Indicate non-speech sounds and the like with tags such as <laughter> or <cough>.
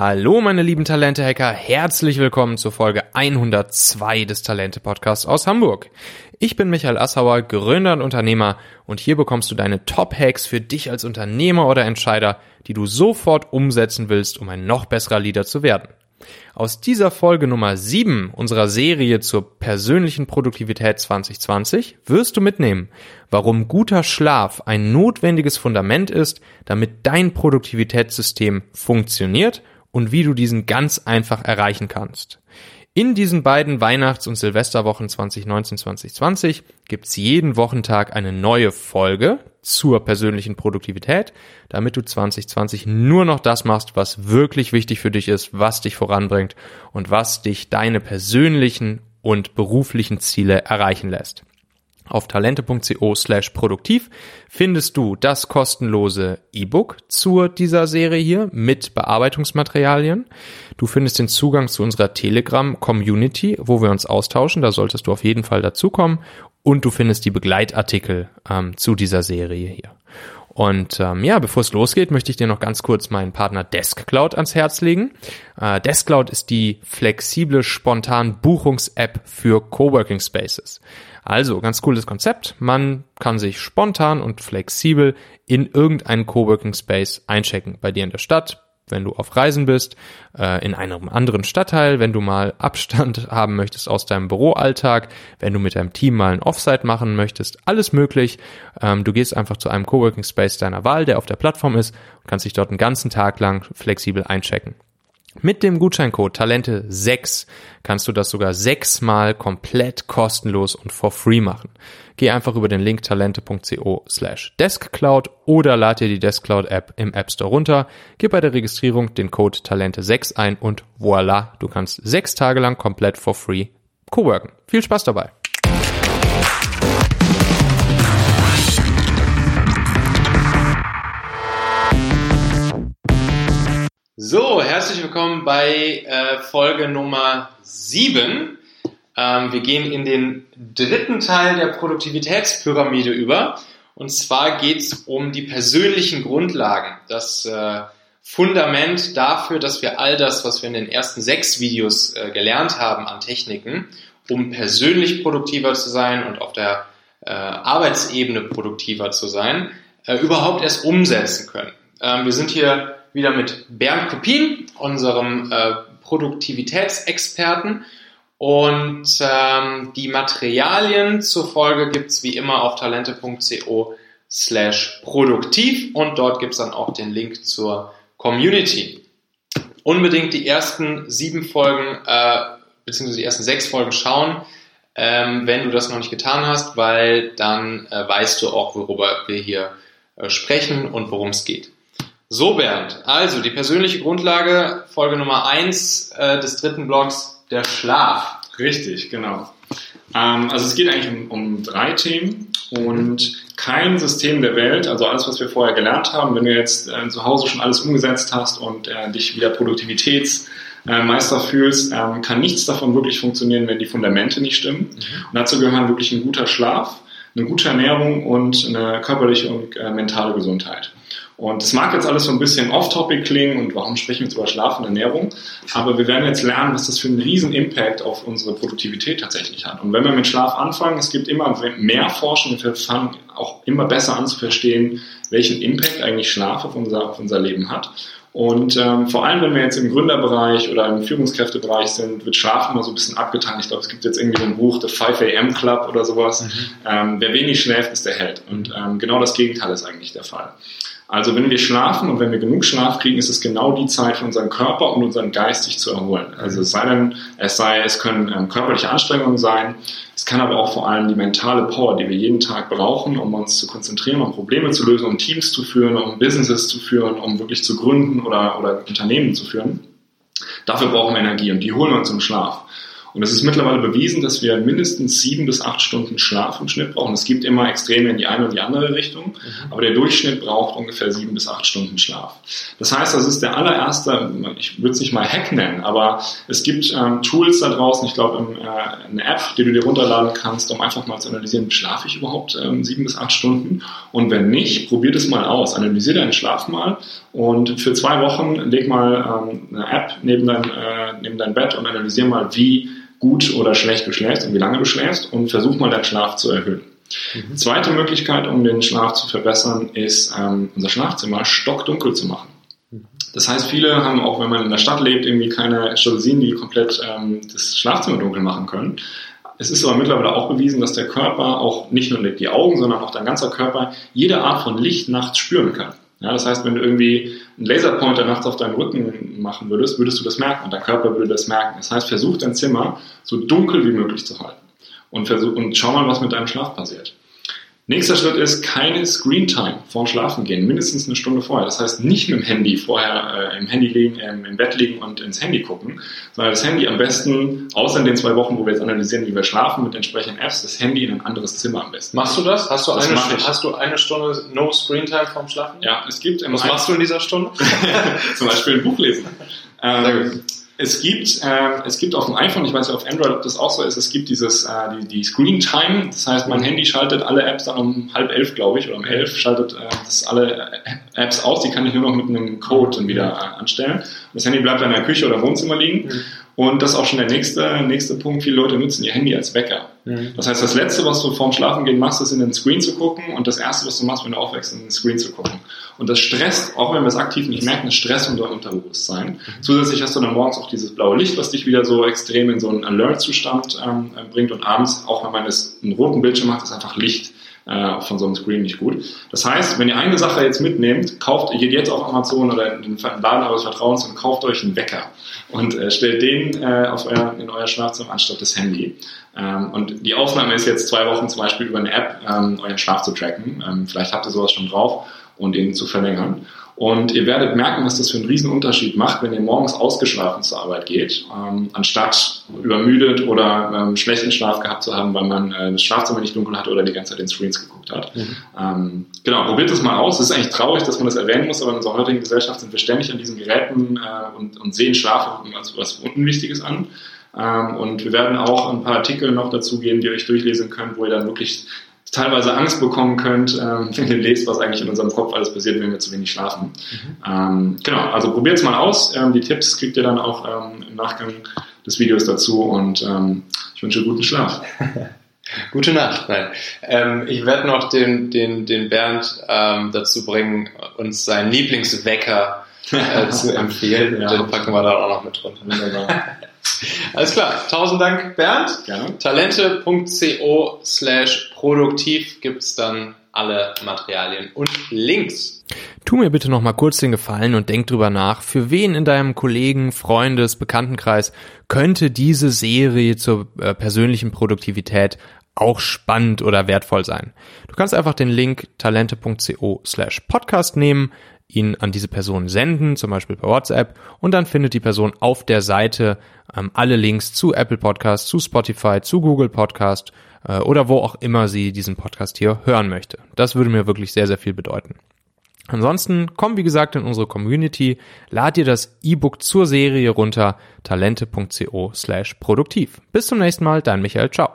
Hallo meine lieben Talente-Hacker, herzlich willkommen zur Folge 102 des Talente-Podcasts aus Hamburg. Ich bin Michael Assauer, Gründer und Unternehmer und hier bekommst du deine Top-Hacks für dich als Unternehmer oder Entscheider, die du sofort umsetzen willst, um ein noch besserer Leader zu werden. Aus dieser Folge Nummer 7 unserer Serie zur persönlichen Produktivität 2020 wirst du mitnehmen, warum guter Schlaf ein notwendiges Fundament ist, damit dein Produktivitätssystem funktioniert und wie du diesen ganz einfach erreichen kannst. In diesen beiden Weihnachts- und Silvesterwochen 2019-2020 gibt's jeden Wochentag eine neue Folge zur persönlichen Produktivität, damit du 2020 nur noch das machst, was wirklich wichtig für dich ist, was dich voranbringt und was dich deine persönlichen und beruflichen Ziele erreichen lässt. Auf talente.co slash produktiv findest du das kostenlose E-Book zu dieser Serie hier mit Bearbeitungsmaterialien. Du findest den Zugang zu unserer Telegram-Community, wo wir uns austauschen. Da solltest du auf jeden Fall dazukommen. Und du findest die Begleitartikel ähm, zu dieser Serie hier. Und ähm, ja, bevor es losgeht, möchte ich dir noch ganz kurz meinen Partner DeskCloud ans Herz legen. Äh, DeskCloud ist die flexible, spontan Buchungs-App für Coworking Spaces. Also, ganz cooles Konzept. Man kann sich spontan und flexibel in irgendeinen Coworking Space einchecken. Bei dir in der Stadt, wenn du auf Reisen bist, äh, in einem anderen Stadtteil, wenn du mal Abstand <laughs> haben möchtest aus deinem Büroalltag, wenn du mit deinem Team mal ein Offsite machen möchtest, alles möglich. Ähm, du gehst einfach zu einem Coworking Space deiner Wahl, der auf der Plattform ist, und kannst dich dort einen ganzen Tag lang flexibel einchecken. Mit dem Gutscheincode Talente6 kannst du das sogar sechsmal komplett kostenlos und for free machen. Geh einfach über den Link talente.co slash deskcloud oder lad dir die Deskcloud App im App Store runter. Gib bei der Registrierung den Code Talente6 ein und voila, du kannst sechs Tage lang komplett for free coworken. Viel Spaß dabei! So, herzlich willkommen bei äh, Folge Nummer 7. Ähm, wir gehen in den dritten Teil der Produktivitätspyramide über. Und zwar geht es um die persönlichen Grundlagen, das äh, Fundament dafür, dass wir all das, was wir in den ersten sechs Videos äh, gelernt haben an Techniken, um persönlich produktiver zu sein und auf der äh, Arbeitsebene produktiver zu sein, äh, überhaupt erst umsetzen können. Ähm, wir sind hier wieder mit Bernd Kopin, unserem äh, Produktivitätsexperten. Und ähm, die Materialien zur Folge gibt's wie immer auf talente.co slash produktiv und dort gibt's dann auch den Link zur Community. Unbedingt die ersten sieben Folgen, äh, beziehungsweise die ersten sechs Folgen schauen, ähm, wenn du das noch nicht getan hast, weil dann äh, weißt du auch, worüber wir hier äh, sprechen und worum es geht. So, Bernd, also die persönliche Grundlage, Folge Nummer eins äh, des dritten Blocks, der Schlaf. Richtig, genau. Ähm, also es geht eigentlich um, um drei Themen und kein System der Welt, also alles, was wir vorher gelernt haben, wenn du jetzt äh, zu Hause schon alles umgesetzt hast und äh, dich wieder Produktivitätsmeister fühlst, ähm, kann nichts davon wirklich funktionieren, wenn die Fundamente nicht stimmen. Mhm. Und dazu gehören wirklich ein guter Schlaf, eine gute Ernährung und eine körperliche und äh, mentale Gesundheit. Und das mag jetzt alles so ein bisschen off-topic klingen und warum sprechen wir jetzt über Schlaf und Ernährung, aber wir werden jetzt lernen, was das für einen riesen Impact auf unsere Produktivität tatsächlich hat. Und wenn wir mit Schlaf anfangen, es gibt immer mehr Forschung und wir fangen auch immer besser an zu verstehen, welchen Impact eigentlich Schlaf auf unser, auf unser Leben hat. Und ähm, vor allem, wenn wir jetzt im Gründerbereich oder im Führungskräftebereich sind, wird Schlaf immer so ein bisschen abgetan. Ich glaube, es gibt jetzt irgendwie so ein Buch, The 5 AM Club oder sowas. Mhm. Ähm, wer wenig schläft, ist der Held. Und ähm, genau das Gegenteil ist eigentlich der Fall. Also wenn wir schlafen und wenn wir genug Schlaf kriegen, ist es genau die Zeit für unseren Körper und unseren Geist sich zu erholen. Also es sei denn, es sei, es können ähm, körperliche Anstrengungen sein, es kann aber auch vor allem die mentale Power, die wir jeden Tag brauchen, um uns zu konzentrieren, um Probleme zu lösen, um Teams zu führen, um Businesses zu führen, um wirklich zu gründen oder, oder Unternehmen zu führen. Dafür brauchen wir Energie und die holen wir uns im Schlaf. Und es ist mittlerweile bewiesen, dass wir mindestens sieben bis acht Stunden Schlaf im Schnitt brauchen. Es gibt immer Extreme in die eine und die andere Richtung, mhm. aber der Durchschnitt braucht ungefähr sieben bis acht Stunden Schlaf. Das heißt, das ist der allererste, ich würde es nicht mal Hack nennen, aber es gibt ähm, Tools da draußen, ich glaube äh, eine App, die du dir runterladen kannst, um einfach mal zu analysieren, schlafe ich überhaupt ähm, sieben bis acht Stunden? Und wenn nicht, probier das mal aus. Analysiere deinen Schlaf mal und für zwei Wochen leg mal ähm, eine App neben dein, äh, neben dein Bett und analysiere mal, wie gut oder schlecht du schläfst und wie lange du schläfst und versuch mal deinen Schlaf zu erhöhen. Mhm. Zweite Möglichkeit, um den Schlaf zu verbessern, ist ähm, unser Schlafzimmer stockdunkel zu machen. Mhm. Das heißt, viele haben auch, wenn man in der Stadt lebt, irgendwie keine Jalousien, die komplett ähm, das Schlafzimmer dunkel machen können. Es ist aber mittlerweile auch bewiesen, dass der Körper auch nicht nur die Augen, sondern auch dein ganzer Körper jede Art von Licht nachts spüren kann. Ja, das heißt, wenn du irgendwie einen Laserpointer nachts auf deinen Rücken machen würdest, würdest du das merken und dein Körper würde das merken. Das heißt, versuch dein Zimmer so dunkel wie möglich zu halten und, versuch, und schau mal, was mit deinem Schlaf passiert. Nächster Schritt ist keine Screen Time vorm Schlafen gehen, mindestens eine Stunde vorher. Das heißt nicht mit dem Handy vorher äh, im Handy liegen, ähm, im Bett liegen und ins Handy gucken, sondern das Handy am besten, außer in den zwei Wochen, wo wir jetzt analysieren, wie wir schlafen mit entsprechenden Apps, das Handy in ein anderes Zimmer am besten. Machst du das? Hast du, das eine, hast du eine Stunde No Screen Time vorm Schlafen? Ja, es gibt. Was machst du in dieser Stunde? <laughs> Zum Beispiel ein Buch lesen. Ähm, es gibt, äh, es gibt auf dem iPhone, ich weiß nicht auf Android, ob das auch so ist, es gibt dieses, äh, die, die Screen Time. Das heißt, mein Handy schaltet alle Apps dann um halb elf, glaube ich, oder um elf, schaltet äh, das alle Apps aus. Die kann ich nur noch mit einem Code dann wieder äh, anstellen. Das Handy bleibt dann in der Küche oder Wohnzimmer liegen. Mhm. Und das ist auch schon der nächste, nächste Punkt. Viele Leute nutzen ihr Handy als Wecker. Mhm. Das heißt, das Letzte, was du vorm Schlafengehen machst, ist in den Screen zu gucken und das Erste, was du machst, wenn du aufwächst, in den Screen zu gucken. Und das stresst, auch wenn wir es aktiv nicht merken, das Stress unser Unterbewusstsein. Mhm. Zusätzlich hast du dann morgens auch dieses blaue Licht, was dich wieder so extrem in so einen Alert-Zustand ähm, bringt und abends, auch wenn man es einen roten Bildschirm macht, ist einfach Licht äh, von so einem Screen nicht gut. Das heißt, wenn ihr eine Sache jetzt mitnehmt, kauft, geht jetzt auf Amazon oder in den Laden eures Vertrauens und kauft euch einen Wecker und äh, stellt den äh, auf euer, in euer Schlafzimmer anstatt das Handy. Ähm, und die Ausnahme ist jetzt zwei Wochen zum Beispiel über eine App ähm, euren Schlaf zu tracken. Ähm, vielleicht habt ihr sowas schon drauf und ihn zu verlängern. Und ihr werdet merken, was das für einen riesen Unterschied macht, wenn ihr morgens ausgeschlafen zur Arbeit geht, ähm, anstatt übermüdet oder ähm, schlechten Schlaf gehabt zu haben, weil man äh, das Schlafzimmer nicht dunkel hatte oder die ganze Zeit in Screens geguckt hat. Mhm. Ähm, genau, probiert das mal aus. Es ist eigentlich traurig, dass man das erwähnen muss, aber in unserer heutigen Gesellschaft sind wir ständig an diesen Geräten äh, und, und sehen Schlaf als was Unwichtiges an. Ähm, und wir werden auch ein paar Artikel noch dazu geben, die ihr euch durchlesen könnt, wo ihr dann wirklich teilweise Angst bekommen könnt, ähm, wenn ihr lest, was eigentlich in unserem Kopf alles passiert, wenn wir zu wenig schlafen. Mhm. Ähm, genau, also probiert es mal aus. Ähm, die Tipps kriegt ihr dann auch ähm, im Nachgang des Videos dazu und ähm, ich wünsche guten Schlaf. <laughs> Gute Nacht. Nein. Ähm, ich werde noch den, den, den Bernd dazu bringen, uns seinen Lieblingswecker zu empfehlen. ja. Den packen wir da auch noch mit drunter. <laughs> Alles klar. Tausend Dank, Bernd. Gerne. Talente.co slash produktiv gibt's dann alle Materialien und Links. Tu mir bitte noch mal kurz den Gefallen und denk drüber nach, für wen in deinem Kollegen, Freundes, Bekanntenkreis könnte diese Serie zur äh, persönlichen Produktivität auch spannend oder wertvoll sein. Du kannst einfach den Link talente.co slash podcast nehmen, ihn an diese Person senden, zum Beispiel per WhatsApp, und dann findet die Person auf der Seite ähm, alle Links zu Apple Podcast, zu Spotify, zu Google Podcast äh, oder wo auch immer sie diesen Podcast hier hören möchte. Das würde mir wirklich sehr, sehr viel bedeuten. Ansonsten komm wie gesagt in unsere Community, lad dir das E-Book zur Serie runter, talente.co slash produktiv. Bis zum nächsten Mal, dein Michael, ciao.